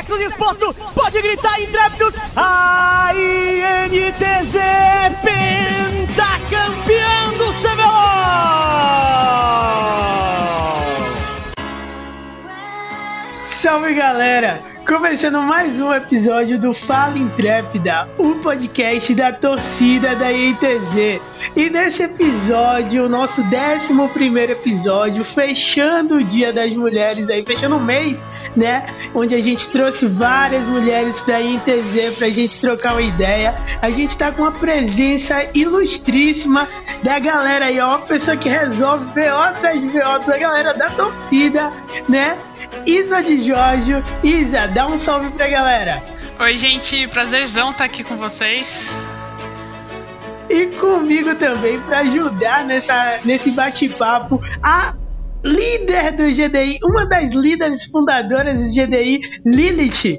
sexo disposto, pode gritar intrépidos. A INTZ pentacampeão do CBLOL! Salve galera! Começando mais um episódio do Fala Intrépida, o podcast da torcida da ITZ. E nesse episódio, o nosso 11 episódio, fechando o Dia das Mulheres aí, fechando o mês, né? Onde a gente trouxe várias mulheres da ITZ pra gente trocar uma ideia. A gente tá com uma presença ilustríssima da galera aí, ó, uma pessoa que resolve ver outras VO da galera da torcida, né? Isa de Jorge. Isa, dá um salve pra galera. Oi, gente, prazerzão estar aqui com vocês. E comigo também para ajudar nessa, nesse bate-papo a líder do GDI, uma das líderes fundadoras do GDI, Lilith.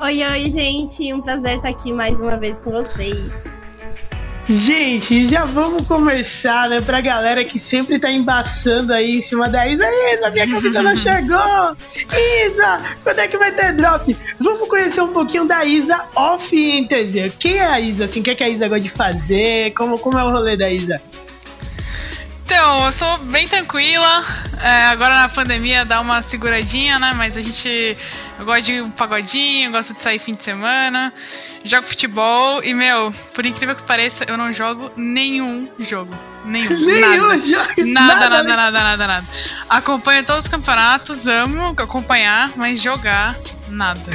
Oi, oi, gente, um prazer estar aqui mais uma vez com vocês. Gente, já vamos começar, né? Pra galera que sempre tá embaçando aí em cima da Isa. Isa, minha camisa não chegou! Isa, quando é que vai ter drop? Vamos conhecer um pouquinho da Isa off NTZ. Quem é a Isa, assim? O que, é que a Isa gosta de fazer? Como, como é o rolê da Isa? Então, eu sou bem tranquila. É, agora na pandemia dá uma seguradinha, né? Mas a gente. Eu gosto de um pagodinho, gosto de sair fim de semana, jogo futebol e, meu, por incrível que pareça, eu não jogo nenhum jogo. Nenhum. Nenhum nada. jogo. Nada, nada, nada, nada, nada. Acompanho todos os campeonatos, amo acompanhar, mas jogar, nada.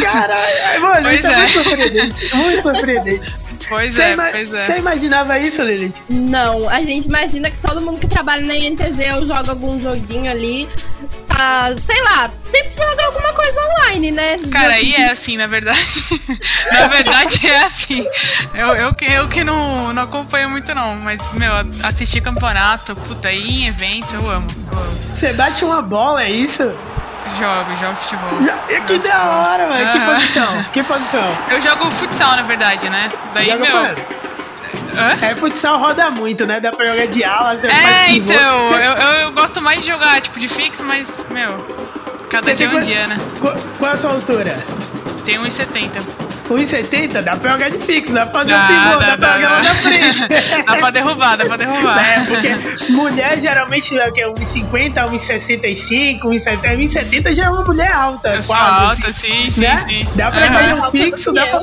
Caralho, mano, Pois isso é, é. muito surpreendente. Muito surpreendente. Pois é, pois é. Você imaginava isso, Lilith? Não, a gente imagina que todo mundo que trabalha na INTZ ou joga algum joguinho ali, tá, sei lá, sempre joga alguma coisa online, né? Cara, aí é assim, na verdade. na verdade é assim. Eu, eu, que- eu que não, não acompanho muito, não. Mas, meu, assistir campeonato, puta, ir em evento, eu amo. Eu amo. Você bate uma bola, é isso? Jogo, jogo futebol. Já- Que Jogo da hora, mano. Que Aham. posição? Que posição? Eu jogo futsal, na verdade, né? Daí, Joga meu. É, futsal roda muito, né? Dá pra jogar de ala, você faz É, pivô. então, Você- eu, eu, gosto mais de jogar, tipo, de fixo, mas, meu, cada Você dia é um quant- dia, né? Qu- Qual é a sua altura? Tem 1,70. 1,70? Dá pra jogar de fixo, dá pra fazer Dá, um pivô, dá, dá, pra dá, jogar lá na frente. Dá pra derrubar, dá pra derrubar. É, porque mulher geralmente é o quê? 1,50, 1,65, 1,70. 1,70 já é uma mulher alta, Eu sou quase. alta, sim, sim, né? sim. Dá pra Aham. fazer um fixo, dá pra.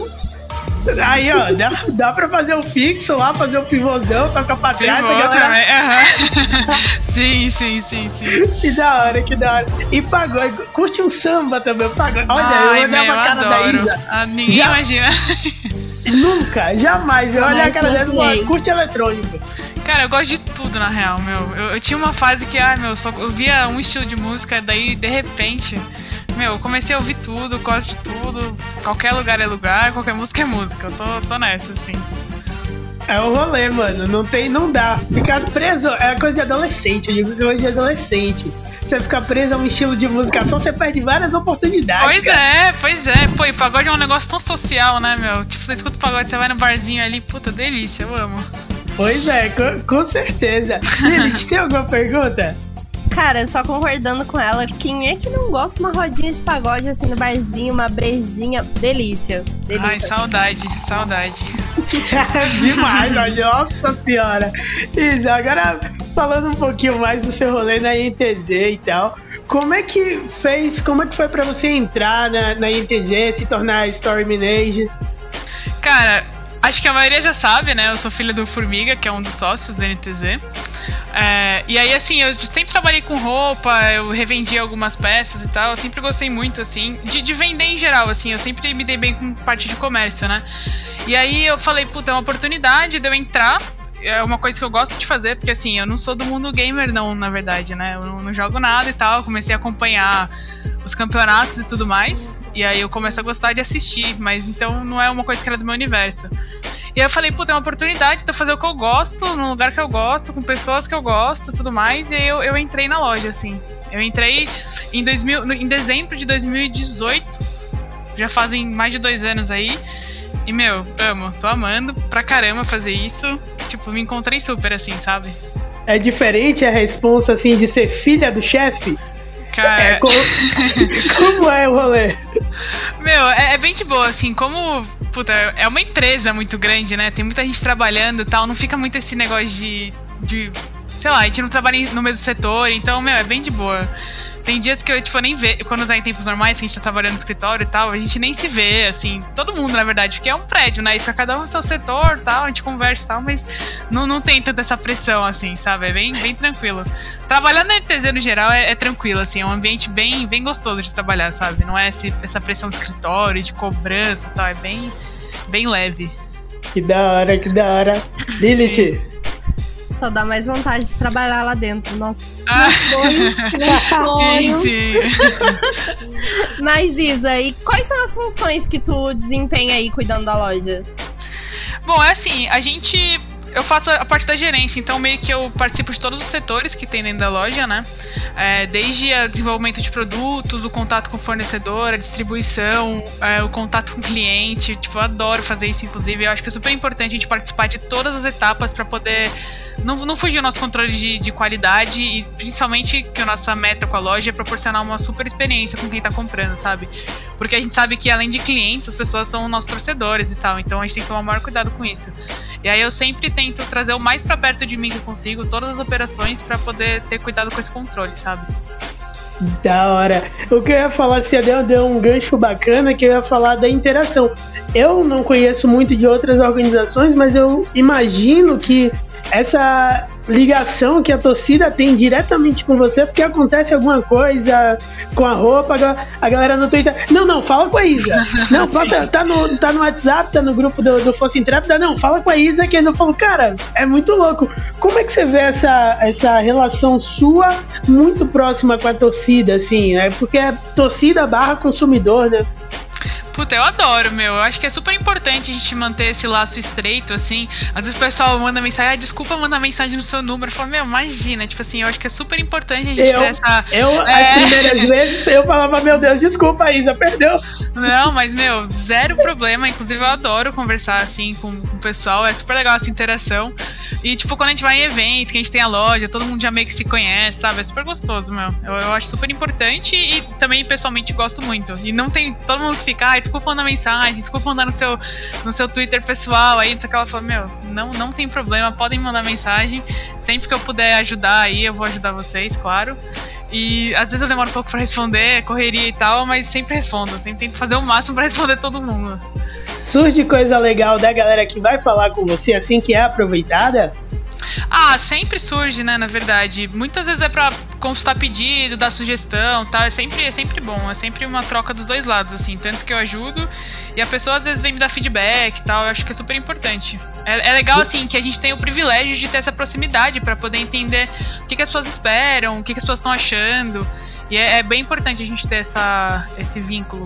Aí, ó, dá, dá pra fazer um fixo lá, fazer um pivôzão, toca pra trás, Pivô toca pra... também, aham. sim, sim, sim, sim. Que da hora, que da hora. E pagode, curte um samba também, pagode. Olha, Ai, eu olhava a cara da adoro. Isa. Ah, ninguém Já- imagina. Nunca, jamais. Eu olho a cara dela e curte eletrônico. Cara, eu gosto de tudo, na real, meu. Eu, eu tinha uma fase que, ah, meu, só eu via um estilo de música, daí, de repente, meu, eu comecei a ouvir tudo, gosto de tudo. Qualquer lugar é lugar, qualquer música é música. Eu tô, tô nessa, assim. É o rolê, mano. Não tem, não dá. Ficar preso é coisa de adolescente. Eu digo que é coisa de adolescente. Você ficar preso a um estilo de música só, você perde várias oportunidades. Pois cara. é, pois é. Pô, e pagode é um negócio tão social, né, meu? Tipo, você escuta pagode, você vai no barzinho ali, puta, delícia, eu amo. Pois é, com, com certeza. Lilith, tem alguma pergunta? Cara, só concordando com ela, quem é que não gosta de uma rodinha de pagode assim no barzinho, uma brejinha? Delícia. Delícia. Ai, saudade, saudade. Demais, olha, nossa senhora. Isso, agora falando um pouquinho mais do seu rolê na INTZ e tal. Como é que fez, como é que foi pra você entrar na, na INTZ, se tornar Story Manager? Cara, acho que a maioria já sabe, né? Eu sou filha do Formiga, que é um dos sócios da NTZ. É, e aí, assim, eu sempre trabalhei com roupa, eu revendi algumas peças e tal. Eu sempre gostei muito, assim, de, de vender em geral, assim. Eu sempre me dei bem com parte de comércio, né? E aí eu falei, puta, é uma oportunidade de eu entrar. É uma coisa que eu gosto de fazer, porque assim, eu não sou do mundo gamer, não, na verdade, né? Eu não, não jogo nada e tal. Comecei a acompanhar os campeonatos e tudo mais. E aí eu começo a gostar de assistir, mas então não é uma coisa que era do meu universo. E aí eu falei, puta, é uma oportunidade de eu fazer o que eu gosto, num lugar que eu gosto, com pessoas que eu gosto tudo mais. E aí eu, eu entrei na loja, assim. Eu entrei em, 2000, no- em dezembro de 2018. Já fazem mais de dois anos aí. E, meu, amo. Tô amando pra caramba fazer isso. Tipo, me encontrei super, assim, sabe? É diferente a responsa, assim, de ser filha do chefe? Cara, É, como, como é o rolê? Meu, é, é bem de boa, assim, como. Puta, é uma empresa muito grande, né? Tem muita gente trabalhando e tal, não fica muito esse negócio de. de sei lá, a gente não trabalha no mesmo setor, então, meu, é bem de boa. Tem dias que eu, tipo, nem vejo. Quando tá em tempos normais, que a gente tá trabalhando no escritório e tal, a gente nem se vê, assim. Todo mundo, na verdade, porque é um prédio, né? E pra cada um no seu setor tal, a gente conversa e tal, mas não, não tem tanta essa pressão, assim, sabe? É bem, bem tranquilo. Trabalhar na NTZ no geral é, é tranquilo, assim, é um ambiente bem, bem gostoso de trabalhar, sabe? Não é esse- essa pressão de escritório, de cobrança e tal, é bem, bem leve. Que da hora, que da hora. Lilith, Só dá mais vontade de trabalhar lá dentro. Nossa. Ah, Sonho. sim, sim. Mas, Isa, e quais são as funções que tu desempenha aí cuidando da loja? Bom, é assim, a gente. Eu faço a parte da gerência, então meio que eu participo de todos os setores que tem dentro da loja, né? É, desde o desenvolvimento de produtos, o contato com o fornecedor, a distribuição, é, o contato com o cliente. Tipo, eu adoro fazer isso, inclusive. Eu acho que é super importante a gente participar de todas as etapas para poder não, não fugir o nosso controle de, de qualidade e principalmente que a nossa meta com a loja é proporcionar uma super experiência com quem tá comprando, sabe? Porque a gente sabe que além de clientes, as pessoas são nossos torcedores e tal, então a gente tem que tomar o maior cuidado com isso. E aí eu sempre tento trazer o mais pra perto de mim que eu consigo, todas as operações, pra poder ter cuidado com esse controle, sabe? da hora. O que eu ia falar, você deu, deu um gancho bacana, que eu ia falar da interação. Eu não conheço muito de outras organizações, mas eu imagino que essa ligação que a torcida tem diretamente com você, porque acontece alguma coisa com a roupa, a ga- a galera no Twitter. Não, não, fala com a Isa. Não, tá, no, tá no WhatsApp, tá no grupo do, do Força Intrépida. Não, fala com a Isa, que eu falo, cara, é muito louco. Como é que você vê essa, essa relação sua muito próxima com a torcida, assim, né? Porque é torcida barra consumidor, né? Puta, eu adoro, meu. Eu acho que é super importante a gente manter esse laço estreito, assim. Às vezes o pessoal manda mensagem, ah, desculpa mandar mensagem no seu número. Eu falo, meu, imagina, tipo assim, eu acho que é super importante a gente Eu, ter essa. eu as É. primeiras vezes, eu falava, meu Deus, desculpa, Isa, perdeu. Não, mas, meu, zero problema. Inclusive, eu adoro conversar, assim, com, com o pessoal. É super legal essa interação. E, tipo, quando a gente vai em evento, que a gente tem a loja, todo mundo já meio que se conhece, sabe? É super gostoso, meu. Eu, eu acho super importante e também, pessoalmente, gosto muito. E não tem todo mundo que fica, ai, desculpa mandar mensagem, desculpa mandar no seu, no seu Twitter pessoal aí, não sei o que. Ela fala, meu, não, não tem problema, podem mandar mensagem. Sempre que eu puder ajudar aí, eu vou ajudar vocês, claro. E às vezes eu demoro um pouco pra responder, correria e tal, mas sempre respondo. Sempre tento fazer o máximo pra responder todo mundo. Surge coisa legal da galera que vai falar com você assim que é aproveitada. Ah, sempre surge, né, na verdade. Muitas vezes é pra consultar pedido, dar sugestão tal. É sempre, é sempre bom, é sempre uma troca dos dois lados, assim. Tanto que eu ajudo e a pessoa às vezes vem me dar feedback e tal. Eu acho que é super importante. É, é legal, assim, que a gente tem o privilégio de ter essa proximidade pra poder entender o que, que as pessoas esperam, o que, que as pessoas estão achando. E é, é bem importante a gente ter essa, esse vínculo.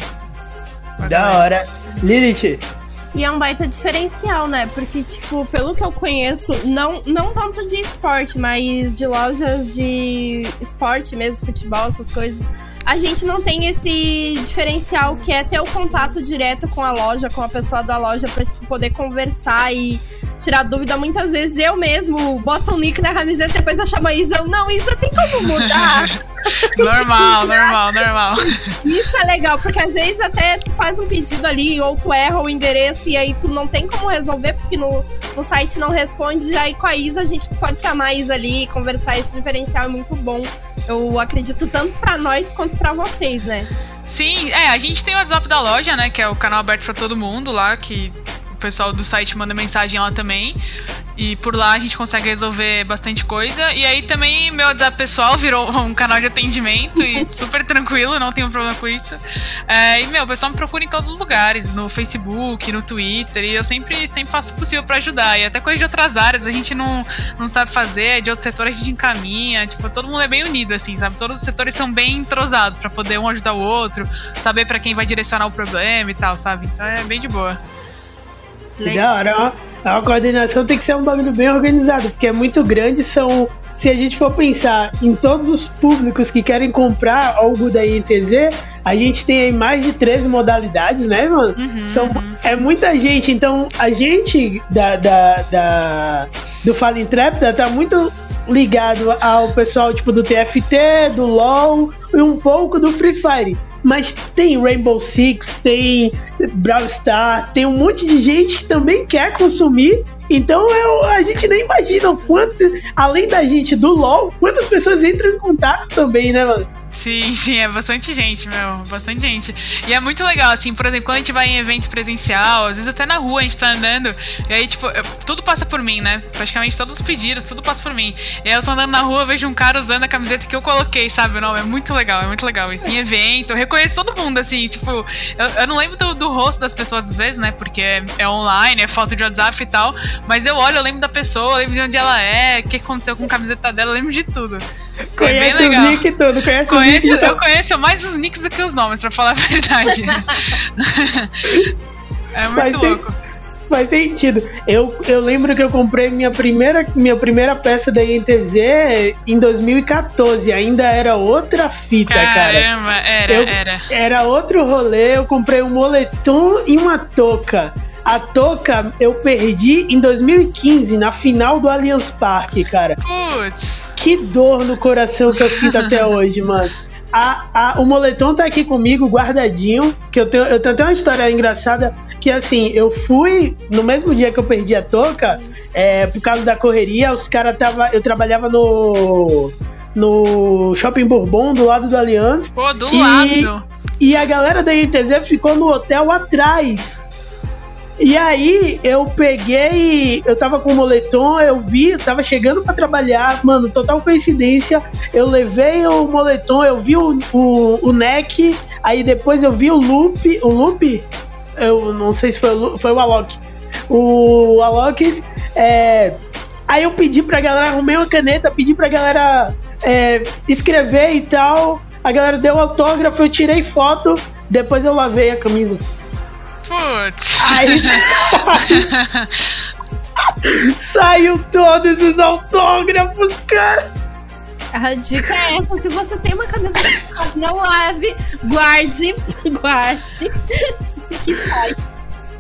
Da hora. Lilith, E é um baita diferencial, né? Porque, tipo, pelo que eu conheço, não, não tanto de esporte, mas de lojas de esporte mesmo, futebol, essas coisas, a gente não tem esse diferencial que é ter o contato direto com a loja, com a pessoa da loja, pra tipo, poder conversar e tirar dúvida. Muitas vezes eu mesmo boto um nick na camiseta e depois eu chamo a Isa, eu, não, Isa, tem como mudar? Normal, normal, normal. Isso é legal, porque às vezes até tu faz um pedido ali, ou tu erra o endereço e aí tu não tem como resolver, porque no, no site não responde. Aí com a Isa a gente pode chamar a Isa ali e conversar. Esse diferencial é muito bom. Eu acredito tanto pra nós quanto pra vocês, né? Sim, é, a gente tem o WhatsApp da loja, né? Que é o canal aberto pra todo mundo lá, que o pessoal do site manda mensagem lá também. E por lá a gente consegue resolver bastante coisa. E aí também meu WhatsApp pessoal virou um canal de atendimento e super tranquilo, não tenho problema com isso. É, e meu, o pessoal me procura em todos os lugares, no Facebook, no Twitter, e eu sempre, sempre faço o possível pra ajudar. E até coisa de outras áreas a gente não, não sabe fazer, de outros setores a gente encaminha. Tipo, todo mundo é bem unido, assim, sabe? Todos os setores são bem entrosados pra poder um ajudar o outro, saber pra quem vai direcionar o problema e tal, sabe? Então é bem de boa. que da hora. ó. A coordenação tem que ser um bagulho bem organizado, porque é muito grande. São, se a gente for pensar em todos os públicos que querem comprar algo da INTZ, a gente tem aí mais de 13 modalidades, né, mano? Uhum, São, é muita gente. Então, a gente da, da, da- do Fala Intrépida tá muito ligado ao pessoal tipo do TFT, do LoL, e um pouco do Free Fire. Mas tem Rainbow Six, tem Brawl Star, tem um monte de gente que também quer consumir então eu, a gente nem imagina o quanto, além da gente do LoL, quantas pessoas entram em contato também, né, mano? Sim, sim, é bastante gente, meu. Bastante gente. E é muito legal, assim, por exemplo, quando a gente vai em evento presencial, às vezes até na rua a gente tá andando, e aí, tipo, eu, tudo passa por mim, né? Praticamente todos os pedidos, tudo passa por mim. E aí eu tô andando na rua, vejo um cara usando a camiseta que eu coloquei, sabe? Não, é muito legal, é muito legal. Isso em evento, eu reconheço todo mundo, assim, tipo, eu, eu não lembro do, do, rosto das pessoas às vezes, né? Porque é, é, online, é foto de WhatsApp e tal. Mas eu olho, eu lembro da pessoa, eu lembro de onde ela é, o que aconteceu com a camiseta dela, eu lembro de tudo. Conhece é os nicks tudo, conhece, conhece os nicks. Eu conheço mais os nicks do que os nomes, pra falar a verdade. é muito faz louco. faz sentido. Eu, eu lembro que eu comprei minha primeira, minha primeira peça da INTZ em 2014. Ainda era outra fita, Caramba, cara. Caramba, era, eu, era. Era outro rolê. Eu comprei um moletom e uma touca. A touca eu perdi em 2015, na final do Allianz Parque, cara. Putz. Que dor no coração que eu sinto até hoje, mano. A, a, o moletom tá aqui comigo, guardadinho. Que eu tenho, eu tenho até uma história engraçada. Que assim, eu fui no mesmo dia que eu perdi a touca, é, por causa da correria, os caras tava. Eu trabalhava no. No Shopping Bourbon, do lado do Allianz. Pô, do e, lado. E a galera da ITZ ficou no hotel atrás. E aí eu peguei, eu tava com o moletom, eu vi, eu tava chegando para trabalhar, mano, total coincidência. Eu levei o moletom, eu vi o, o, o neck, aí depois eu vi o loop, o loop, eu não sei se foi o, foi o Alok. O Alok, é, aí eu pedi pra galera, arrumei uma caneta, pedi pra galera é, escrever e tal. A galera deu autógrafo, eu tirei foto, depois eu lavei a camisa. Putz. Aí. Saiu todos os autógrafos, cara. A dica é essa: se você tem uma camisa não lave, guarde, guarde. que faz.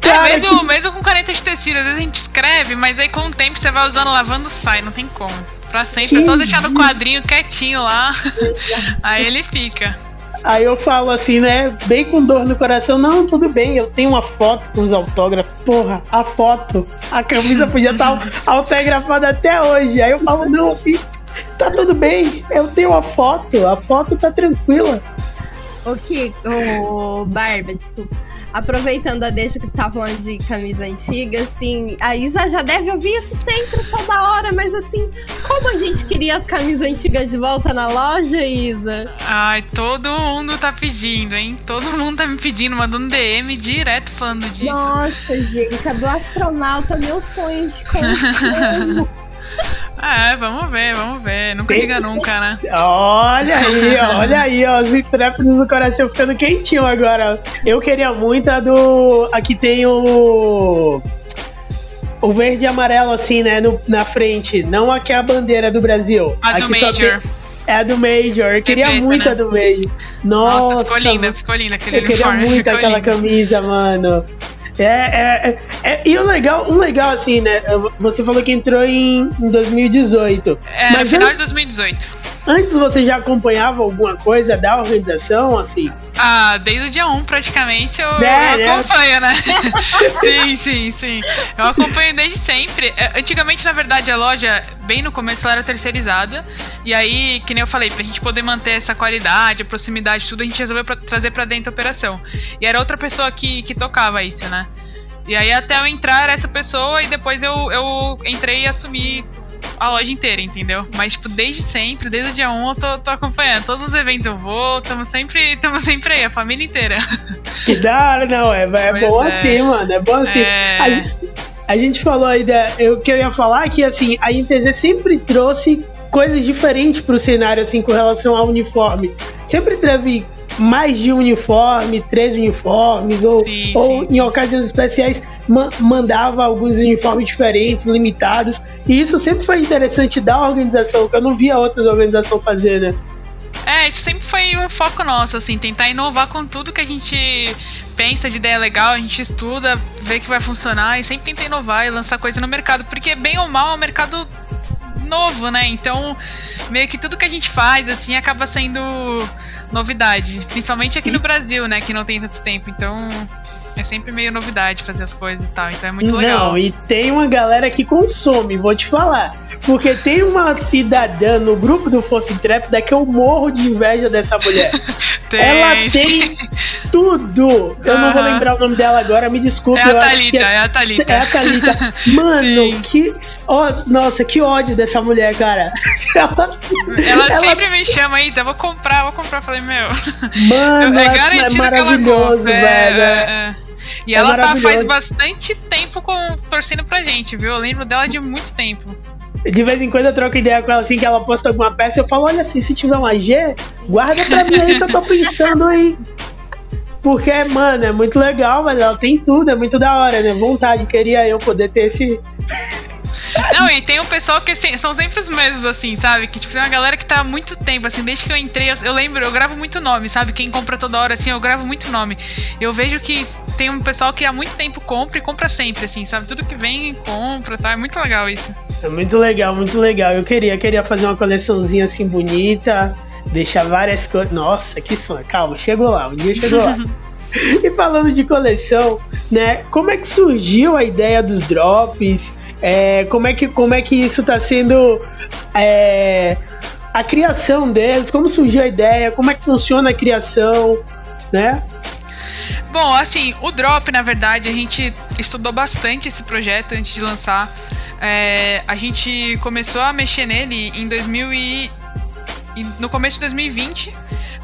É, mesmo, mesmo com caneta de tecido, às vezes a gente escreve, mas aí com o tempo você vai usando, lavando, sai, não tem como. Pra sempre, que é só deixar no quadrinho quietinho lá, aí ele fica. Aí eu falo assim, né? Bem com dor no coração, não, tudo bem, eu tenho uma foto com os autógrafos. Porra, a foto, a camisa podia estar tá autografada até hoje. Aí eu falo, não, assim, tá tudo bem, eu tenho a foto, a foto tá tranquila. O que, o Barba, desculpa aproveitando a deixa que tá falando de camisa antiga, assim, a Isa já deve ouvir isso sempre, toda hora, mas assim, como a gente queria as camisas antigas de volta na loja, Isa? Ai, todo mundo tá pedindo, hein? Todo mundo tá me pedindo, mandando DM direto falando disso. Nossa, gente, a do astronauta, meu sonho de construir. É, vamos ver, vamos ver. Nunca tem... diga nunca, né? Olha aí, olha aí, ó, os intrépidos do coração ficando quentinho agora. Eu queria muito a do. Aqui tem o. O verde e amarelo, assim, né, no, na frente. Não aqui é a bandeira do Brasil. A aqui do Major. Tem... É a do Major. Eu queria preta, muito né? a do Major. Nossa, Nossa ficou linda, ficou linda aquele Eu queria muito aquela lindo. camisa, mano. É, é, é, é, e o legal, um legal assim, né? Você falou que entrou em, em 2018. É, mas no final de 2018. Antes você já acompanhava alguma coisa da organização, assim? Ah, desde o dia 1 praticamente eu, é, eu acompanho, né? sim, sim, sim. Eu acompanho desde sempre. É, antigamente, na verdade, a loja, bem no começo, ela era terceirizada. E aí, que nem eu falei, pra gente poder manter essa qualidade, a proximidade, tudo, a gente resolveu pra, trazer pra dentro da operação. E era outra pessoa que, que tocava isso, né? E aí até eu entrar essa pessoa e depois eu, eu entrei e assumi a loja inteira, entendeu? Mas, tipo, desde sempre, desde o dia 1 eu tô, tô acompanhando. Todos os eventos eu vou, estamos sempre, tamo sempre aí, a família inteira. Que da hora, não, é, é bom é. assim, mano, é bom assim. É... A, gente, a gente falou aí, da, eu, que eu ia falar é que, assim, a INTZ sempre trouxe coisas diferentes pro cenário, assim, com relação ao uniforme. Sempre teve mais de um uniforme, três uniformes, ou, sim, ou sim. em ocasiões especiais ma mandava alguns uniformes diferentes, limitados. E isso sempre foi interessante da organização, que eu não via outras organizações fazer, né? É, isso sempre foi um foco nosso, assim, tentar inovar com tudo que a gente pensa de ideia legal, a gente estuda, vê que vai funcionar e sempre tenta inovar e lançar coisa no mercado, porque bem ou mal é um mercado novo, né? Então, meio que tudo que a gente faz, assim, acaba sendo novidade. Principalmente aqui no Brasil, né? Que não tem tanto tempo. Então é sempre meio novidade fazer as coisas e tal. Então é muito legal. Não, e tem uma galera que consome, vou te falar. Porque tem uma cidadã no grupo do Força Intrépida que eu morro de inveja dessa mulher. Tem. Ela tem tudo. Eu não vou lembrar o nome dela agora, me desculpe. É a Thalita, que é a Thalita. É a Thalita. Mano, Sim. que. ó, nossa, que ódio dessa mulher, cara. Ela, Ela, ela- sempre me chama isso, eu vou comprar, vou comprar. Eu falei, meu. Mano, é é, garantido é que ela maravilhoso, compra. velho. É, é, é. E É ela tá faz bastante tempo com, torcendo pra gente, viu? Eu lembro dela de muito tempo. De vez em quando eu troco ideia com ela assim, que ela posta alguma peça, eu falo, olha assim, se tiver uma G, guarda pra mim aí que eu tô pensando aí. Porque, mano, é muito legal, mas ela tem tudo, é muito da hora, né? Vontade, queria eu poder ter esse. Não, e tem um pessoal que assim, são sempre os mesmos, assim, sabe? Que tipo, tem uma galera que tá há muito tempo, assim, desde que eu entrei, eu, eu lembro, eu gravo muito nome, sabe? Quem compra toda hora, assim, eu gravo muito nome. Eu vejo que tem um pessoal que há muito tempo compra e compra sempre, assim, sabe? Tudo que vem, compra, tá? É muito legal isso. É muito legal, muito legal. Eu queria, queria fazer uma coleçãozinha assim bonita, deixar várias coisas. Nossa, que sonho. Calma, chegou lá, um dia chegou lá. e falando de coleção, né? Como é que surgiu a ideia dos drops? É, como, é que, como é que isso tá sendo é, a criação deles? Como surgiu a ideia? Como é que funciona a criação? Né? Bom, assim, o Drop, na verdade, a gente estudou bastante esse projeto antes de lançar. É, a gente começou a mexer nele em 2000 e, e no começo de 2020.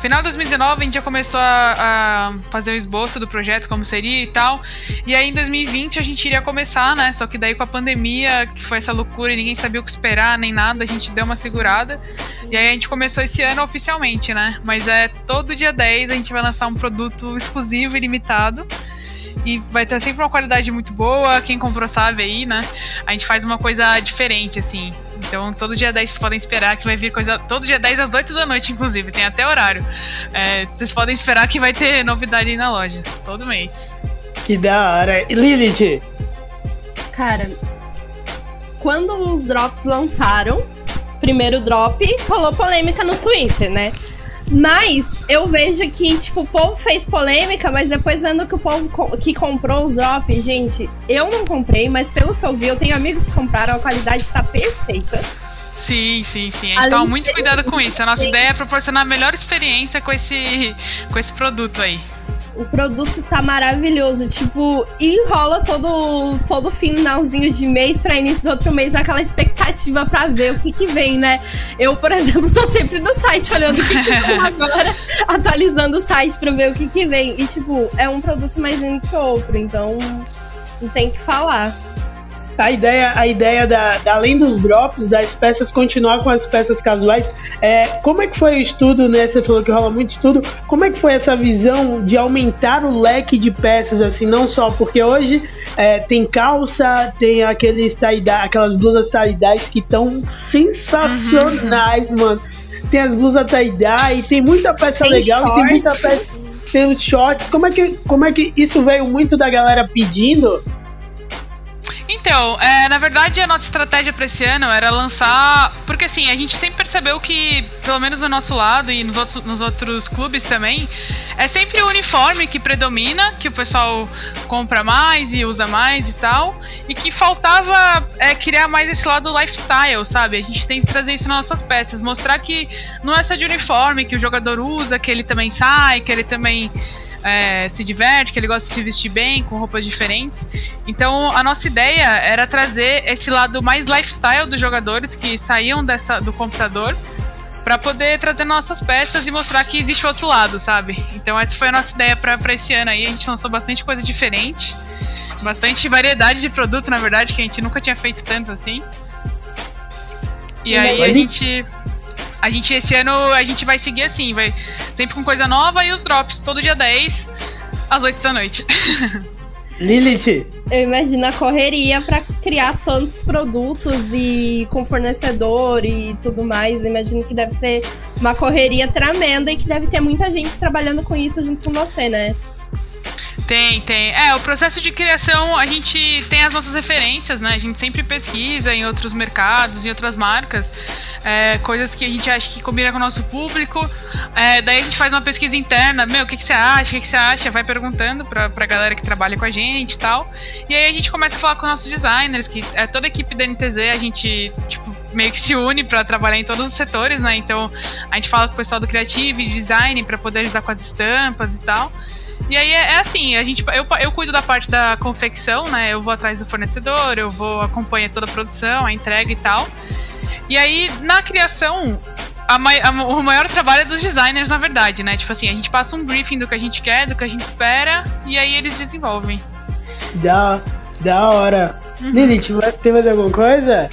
Final de 2019 a gente já começou a, a fazer o esboço do projeto, como seria e tal. E aí em 2020 a gente iria começar, né? Só que daí com a pandemia, que foi essa loucura e ninguém sabia o que esperar nem nada, a gente deu uma segurada. E aí a gente começou esse ano oficialmente, né? Mas é todo dia 10 a gente vai lançar um produto exclusivo e limitado. E vai ter sempre uma qualidade muito boa. Quem comprou sabe aí, né? A gente faz uma coisa diferente, assim. Então todo dia 10 vocês podem esperar que vai vir coisa. Todo dia 10 às 8 da noite, inclusive, tem até horário. É, vocês podem esperar que vai ter novidade aí na loja. Todo mês. Que da hora. E Lilith, Cara, quando os drops lançaram, primeiro drop, rolou polêmica no Twitter, né? Mas eu vejo que, tipo, o povo fez polêmica, mas depois vendo que o povo co- que comprou os drops, gente, eu não comprei, mas pelo que eu vi, eu tenho amigos que compraram, a qualidade tá perfeita. Sim, sim, sim. A gente Além toma muito cuidado com isso. A nossa ideia é proporcionar a melhor experiência com esse, com esse produto aí. O produto tá maravilhoso, tipo, e rola todo, todo finalzinho de mês pra início do outro mês aquela expectativa pra ver o que que vem, né? Eu, por exemplo, tô sempre no site olhando o que que vem agora, atualizando o site pra ver o que que vem. E, tipo, é um produto mais lindo que o outro, então não tem que falar. A ideia, a ideia da, da- além dos drops, das peças, continuar com as peças casuais. É, como é que foi o estudo, né? Você falou que rola muito estudo. Como é que foi essa visão de aumentar o leque de peças, assim, não só porque hoje é, tem calça, tem aqueles tie aquelas blusas tie-dyes que estão sensacionais, mano. Tem as blusas tie-dye, tem muita peça Tem legal, e tem short. muita peça. Tem os shorts. Como é, que, como é que isso veio muito da galera pedindo? Então, é, na verdade, a nossa estratégia para esse ano era lançar. Porque assim, a gente sempre percebeu que, pelo menos do nosso lado e nos outros, nos outros clubes também, é sempre o uniforme que predomina, que o pessoal compra mais e usa mais e tal. E que faltava é, criar mais esse lado lifestyle, sabe? A gente tem que trazer isso nas nossas peças, mostrar que não é só de uniforme que o jogador usa, que ele também sai, que ele também é, se diverte, que ele gosta de se vestir bem, com roupas diferentes. Então a nossa ideia era trazer esse lado mais lifestyle dos jogadores que saíam dessa, do computador para poder trazer nossas peças e mostrar que existe outro lado, sabe? Então essa foi a nossa ideia para esse ano aí. A gente lançou bastante coisa diferente, bastante variedade de produto, na verdade, que a gente nunca tinha feito tanto assim. E aí a gente a gente esse ano a gente vai seguir assim, vai sempre com coisa nova e os drops todo dia 10 às 8 da noite. Lilith, Eu imagino a correria pra criar tantos produtos e com fornecedor e tudo mais. Eu imagino que deve ser uma correria tremenda e que deve ter muita gente trabalhando com isso junto com você, né? Tem, tem. É, o processo de criação, a gente tem as nossas referências, né? A gente sempre pesquisa em outros mercados, em outras marcas. É, coisas que a gente acha que combina com o nosso público. É, daí a gente faz uma pesquisa interna, meu, o que, que você acha, o que, que você acha, vai perguntando pra, pra galera que trabalha com a gente e tal. E aí a gente começa a falar com nossos designers, que é toda a equipe da NTZ, a gente, tipo, meio que se une para trabalhar em todos os setores, né? Então a gente fala com o pessoal do criativo e design para poder ajudar com as estampas e tal. E aí é, é, assim, a gente, eu, eu cuido da parte da confecção, né? Eu vou atrás do fornecedor, eu vou acompanhar toda a produção, a entrega e tal. E aí, na criação, a, a, o maior trabalho é dos designers, na verdade, né? Tipo assim, a gente passa um briefing do que a gente quer, do que a gente espera, e aí eles desenvolvem. Da, da hora. Uhum. Lilith, tem mais alguma coisa?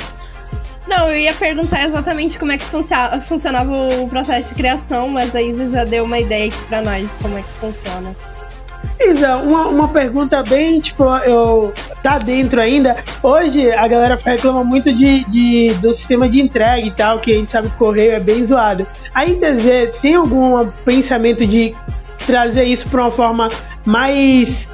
Não, eu ia perguntar exatamente como é que funcionava o processo de criação, mas a Isa já deu uma ideia aqui pra nós de como é que funciona. Isa, uma, uma pergunta bem, tipo, eu tá dentro ainda. Hoje a galera reclama muito de, de, do sistema de entrega e tal, que a gente sabe que o correio é bem zoado. A ITZ tem algum pensamento de trazer isso para uma forma mais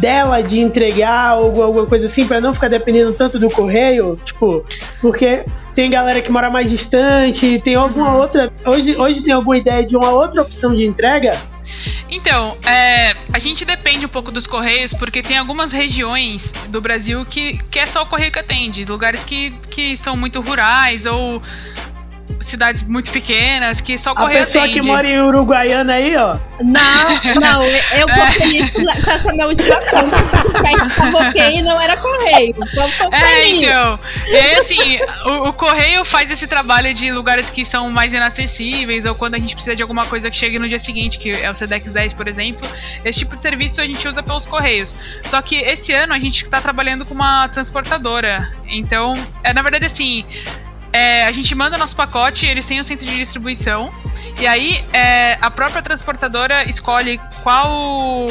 dela de entregar ou alguma coisa assim, para não ficar dependendo tanto do correio? Tipo, porque tem galera que mora mais distante, tem alguma outra. Hoje, hoje tem alguma ideia de uma outra opção de entrega? Então, é, a gente depende um pouco dos correios, porque tem algumas regiões do Brasil que, que é só o correio que atende. Lugares que, que são muito rurais ou cidades muito pequenas que só correio A pessoa atende. que mora em Uruguaiana aí, ó. Não, não, eu coloquei isso com essa minha última compra, porque o site tava ok e não era correio. Então, é, então. E assim, o, o, correio faz esse trabalho de lugares que são mais inacessíveis, ou quando a gente precisa de alguma coisa que chegue no dia seguinte, que é o SEDEX 10, por exemplo. Esse tipo de serviço a gente usa pelos correios. Só que esse ano a gente está trabalhando com uma transportadora. Então, é na verdade assim é, a gente manda nosso pacote, eles têm um centro de distribuição, e aí é, a própria transportadora escolhe qual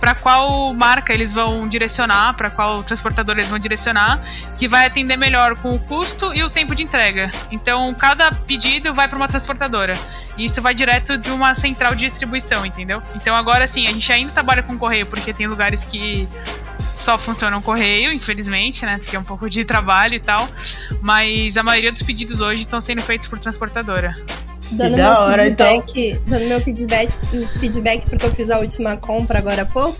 para qual marca eles vão direcionar, para qual transportadora eles vão direcionar, que vai atender melhor com o custo e o tempo de entrega. Então, cada pedido vai para uma transportadora. E isso vai direto de uma central de distribuição, entendeu? Então, agora sim, a gente ainda trabalha com correio, porque tem lugares que só funciona o correio, infelizmente, né? Porque é um pouco de trabalho e tal. Mas a maioria dos pedidos hoje estão sendo feitos por transportadora. Dando que meu da hora, feedback, então. Dando meu feedback, feedback porque eu fiz a última compra agora há pouco.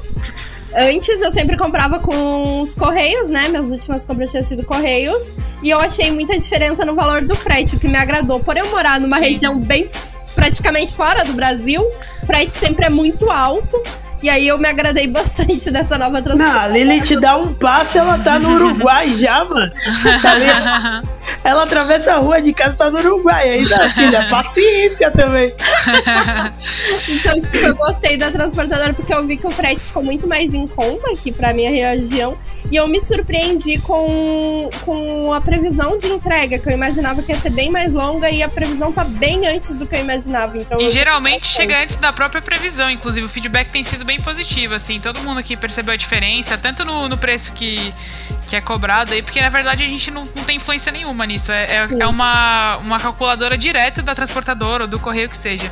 Antes eu sempre comprava com os Correios, né? Minhas últimas compras tinham sido Correios. E eu achei muita diferença no valor do frete, o que me agradou. Por eu morar numa Sim. região bem praticamente fora do Brasil, o frete sempre é muito alto. E aí eu me agradei bastante dessa nova transição. Não, a Lili te dá um passo ela tá no Uruguai já, mano. Tá ela atravessa a rua de casa tá no Uruguai ainda, filha. Paciência também. então, tipo, eu gostei da transportadora porque eu vi que o frete ficou muito mais em conta aqui pra minha região. E eu me surpreendi com, com a previsão de entrega, que eu imaginava que ia ser bem mais longa e a previsão tá bem antes do que eu imaginava. Então, e geralmente chega antes da própria previsão, inclusive o feedback tem sido bem positivo, assim, todo mundo aqui percebeu a diferença, tanto no, no preço que, que é cobrado aí, porque na verdade a gente não, não tem influência nenhuma nisso. É, é, é uma, uma calculadora direta da transportadora ou do correio que seja.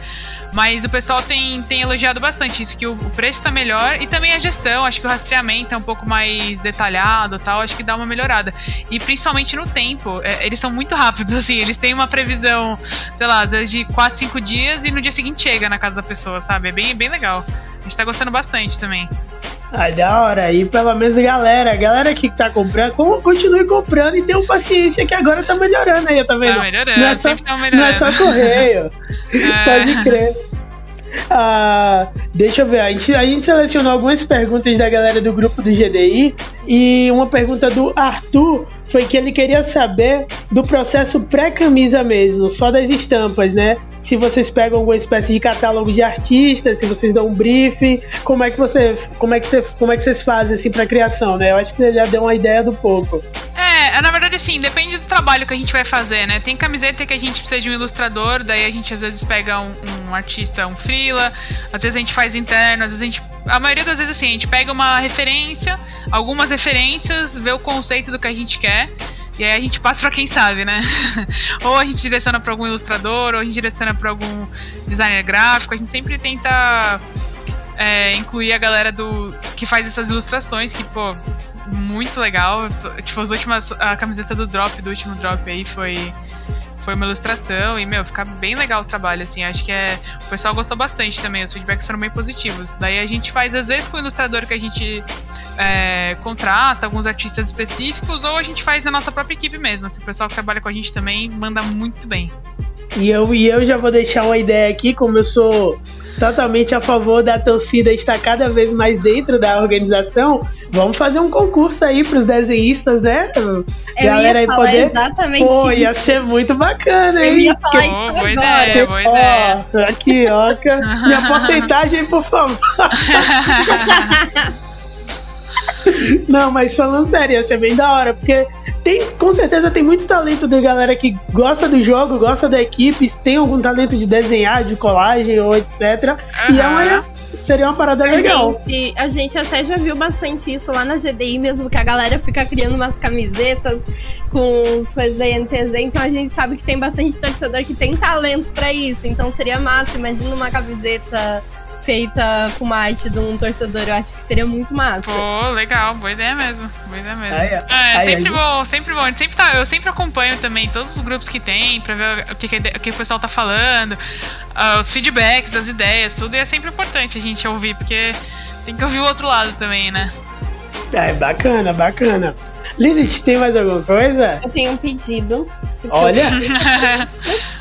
Mas o pessoal tem, tem elogiado bastante isso, que o, o preço está melhor e também a gestão, acho que o rastreamento é um pouco mais detalhado tal, acho que dá uma melhorada. E principalmente no tempo, é, eles são muito rápidos, assim, eles têm uma previsão, sei lá, às vezes de 4, 5 dias e no dia seguinte chega na casa da pessoa, sabe? É bem, bem legal. A gente tá gostando bastante também. Ah, da hora. E pelo menos galera, galera que tá comprando, continue comprando e tenham paciência que agora tá melhorando aí, tá vendo? Tá melhorando, não é só, tá melhorando. Não é só correio. é. Pode crer. Ah, deixa eu ver, a gente, a gente selecionou algumas perguntas da galera do grupo do GDI e uma pergunta do Arthur foi que ele queria saber do processo pré-camisa mesmo, só das estampas, né? Se vocês pegam alguma espécie de catálogo de artistas, se vocês dão um briefing, como é que você, como é que você, como é que vocês fazem assim para criação, né? Eu acho que você já deu uma ideia do pouco. É, na verdade assim, depende do trabalho que a gente vai fazer, né? Tem camiseta que a gente precisa de um ilustrador, daí a gente às vezes pega um, um artista, um freela, às vezes a gente faz interno, às vezes a gente a maioria das vezes assim, a gente pega uma referência, algumas referências, vê o conceito do que a gente quer. E aí a gente passa para quem sabe, né? ou a gente direciona para algum ilustrador, ou a gente direciona para algum designer gráfico. A gente sempre tenta é, incluir a galera do que faz essas ilustrações, que, pô, muito legal. Tipo, as últimas. A camiseta do drop, do último drop aí, foi foi uma ilustração e, meu, fica bem legal o trabalho, assim. Acho que é. O pessoal gostou bastante também, os feedbacks foram bem positivos. Daí a gente faz, às vezes, com o ilustrador que a gente é, contrata, alguns artistas específicos, ou a gente faz na nossa própria equipe mesmo, que o pessoal que trabalha com a gente também manda muito bem. E eu, e eu já vou deixar uma ideia aqui, como eu sou totalmente a favor da torcida estar cada vez mais dentro da organização, vamos fazer um concurso aí para os desenhistas, né? Eu Galera aí poder. Exatamente. Pô, ia ser muito bacana, hein? Eu ia falar isso oh, boa ideia, boa ideia. Ó, aqui, ó. Minha porcentagem, por favor. Não, mas falando sério, ia ser bem da hora, porque tem, com certeza tem muito talento de galera que gosta do jogo, gosta da equipe, tem algum talento de desenhar, de colagem ou etc. Uhum. E é uma, seria uma parada a legal. Gente, a gente até já viu bastante isso lá na GDI mesmo, que a galera fica criando umas camisetas com os NTZ, então a gente sabe que tem bastante torcedor que tem talento para isso. Então seria massa, imagina uma camiseta feita com uma arte de um torcedor, eu acho que seria muito massa. Pô, legal, boa ideia mesmo. Boa ideia mesmo. Aí, é, é sempre bom, sempre bom. Sempre tá, eu sempre acompanho também todos os grupos que tem pra ver o que, o, que o pessoal tá falando, uh, os feedbacks, as ideias, tudo. E é sempre importante a gente ouvir, porque tem que ouvir o outro lado também, né? É, bacana, bacana. Lilith, tem mais alguma coisa? Eu tenho um pedido. Olha!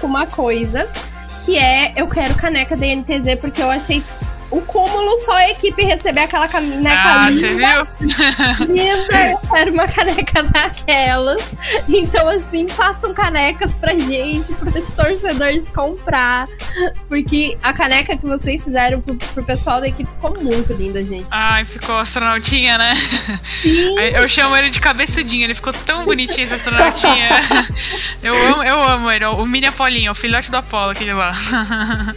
uma coisa que é eu quero caneca da NTZ porque eu achei o cúmulo só a equipe receber aquela caneca ah, linda. Você viu? Linda, eu quero uma caneca daquelas. Então, assim, façam canecas pra gente, pros torcedores comprar. Porque a caneca que vocês fizeram pro, pro pessoal da equipe ficou muito linda, gente. Ai, ficou astronautinha, né? Sim. Eu chamo ele de cabeçudinho, ele ficou tão bonitinho esse astronautinha. eu amo, eu amo ele, o mini Apolinho, o filhote do Apolo, aquele lá.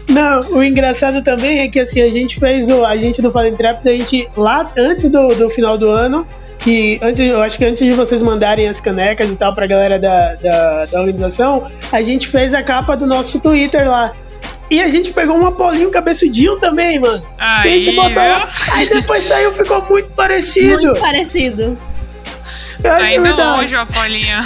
Não, o engraçado também é que assim, a gente gente fez o. A gente do Fala Intrépido, a gente lá antes do, do final do ano, que antes, eu acho que antes de vocês mandarem as canecas e tal pra galera da, da, da organização, a gente fez a capa do nosso Twitter lá. E a gente pegou um Apolinho cabeçudinho também, mano. Aí, a gente botou lá. Aí depois saiu, ficou muito parecido. Muito parecido. Tá indo longe o Apolinho.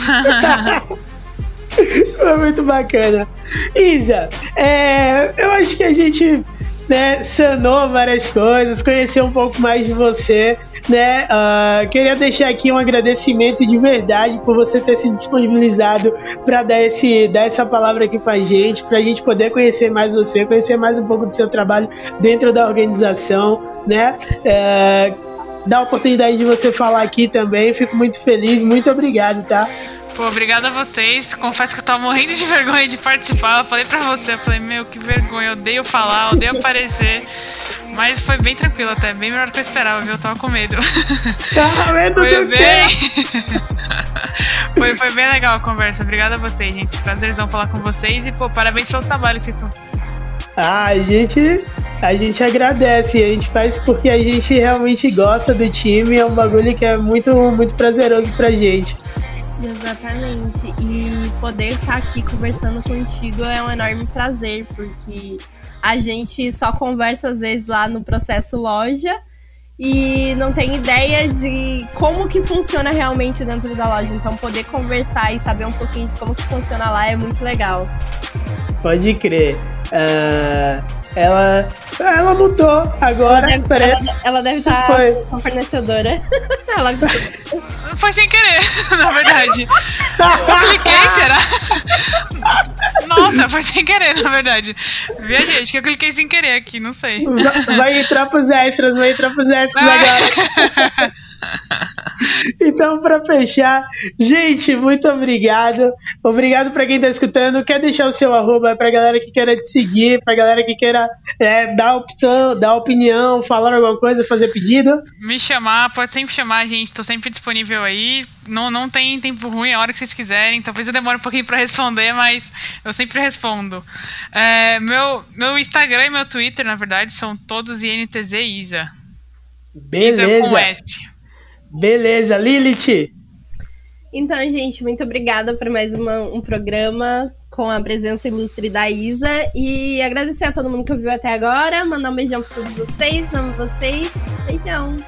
Foi muito bacana. Isa, é, eu acho que a gente né, sanou várias coisas, conheceu um pouco mais de você, né? Uh, queria deixar aqui um agradecimento de verdade por você ter se disponibilizado para dar, esse, dar essa palavra aqui pra gente, pra gente poder conhecer mais você, conhecer mais um pouco do seu trabalho dentro da organização, né? Uh, dar a oportunidade de você falar aqui também, fico muito feliz, muito obrigado, tá? Pô, obrigada a vocês. Confesso que eu tava morrendo de vergonha de participar. Eu falei pra você, eu falei, meu, que vergonha, eu odeio falar, eu odeio aparecer. Mas foi bem tranquilo até, bem melhor do que eu esperava, viu? Eu tava com medo. Tava medo foi bem... foi, foi bem legal a conversa. Obrigada a vocês, gente. Prazerzão falar com vocês e, pô, parabéns pelo trabalho que vocês estão. Ah, a gente, a gente agradece, a gente faz porque a gente realmente gosta do time, é um bagulho que é muito, muito prazeroso pra gente. Exatamente. E poder estar aqui conversando contigo é um enorme prazer, porque a gente só conversa às vezes lá no processo loja e não tem ideia de como que funciona realmente dentro da loja. Então poder conversar e saber um pouquinho de como que funciona lá é muito legal. Pode crer. Uh, ela, ela mudou agora. Ela deve, ela, ela deve estar tá com fornecedora. ela foi sem querer, na verdade. Eu cliquei, será? Nossa, foi sem querer, na verdade. Vê, gente, que eu cliquei sem querer aqui, não sei. Vai entrar pros extras, vai entrar pros extras agora. então, para fechar, gente, muito obrigado. Obrigado para quem tá escutando. Quer deixar o seu arroba pra galera que queira te seguir, pra galera que queira é, dar opção, dar opinião, falar alguma coisa, fazer pedido? Me chamar, pode sempre chamar, gente. Tô sempre disponível aí. Não, não tem tempo ruim, a hora que vocês quiserem. Talvez eu demore um pouquinho para responder, mas eu sempre respondo. É, meu, meu Instagram e meu Twitter, na verdade, são todos INTZ Isa. Beleza. Isa com S. Beleza, Lilith. Então, gente, muito obrigada por mais uma, um programa com a presença ilustre da Isa. E agradecer a todo mundo que ouviu até agora. Mandar um beijão pra todos vocês. Amo vocês. Beijão.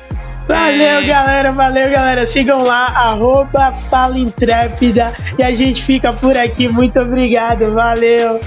Valeu, galera, valeu, galera. Sigam lá, arroba Fala Intrépida. E a gente fica por aqui. Muito obrigado, valeu.